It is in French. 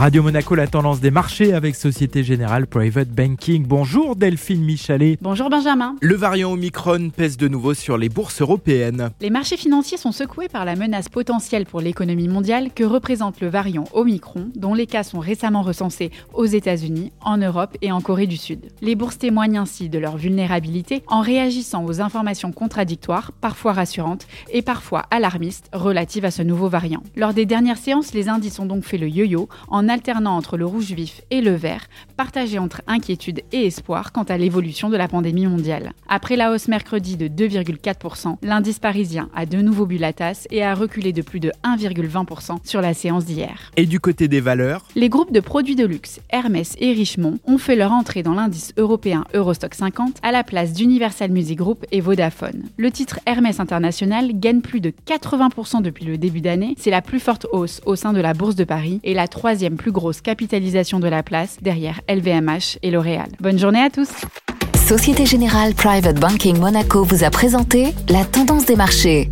Radio Monaco, la tendance des marchés avec Société Générale Private Banking. Bonjour Delphine Michalet. Bonjour Benjamin. Le variant Omicron pèse de nouveau sur les bourses européennes. Les marchés financiers sont secoués par la menace potentielle pour l'économie mondiale que représente le variant Omicron, dont les cas sont récemment recensés aux États-Unis, en Europe et en Corée du Sud. Les bourses témoignent ainsi de leur vulnérabilité en réagissant aux informations contradictoires, parfois rassurantes et parfois alarmistes relatives à ce nouveau variant. Lors des dernières séances, les indices ont donc fait le yo-yo en alternant entre le rouge vif et le vert, partagé entre inquiétude et espoir quant à l'évolution de la pandémie mondiale. Après la hausse mercredi de 2,4%, l'indice parisien a de nouveau bu la tasse et a reculé de plus de 1,20% sur la séance d'hier. Et du côté des valeurs? Les groupes de produits de luxe, Hermès et Richemont, ont fait leur entrée dans l'indice européen Eurostock 50 à la place d'Universal Music Group et Vodafone. Le titre Hermès International gagne plus de 80% depuis le début d'année. C'est la plus forte hausse au sein de la Bourse de Paris et la troisième plus grosse capitalisation de la place derrière LVMH et L'Oréal. Bonne journée à tous Société Générale Private Banking Monaco vous a présenté la tendance des marchés.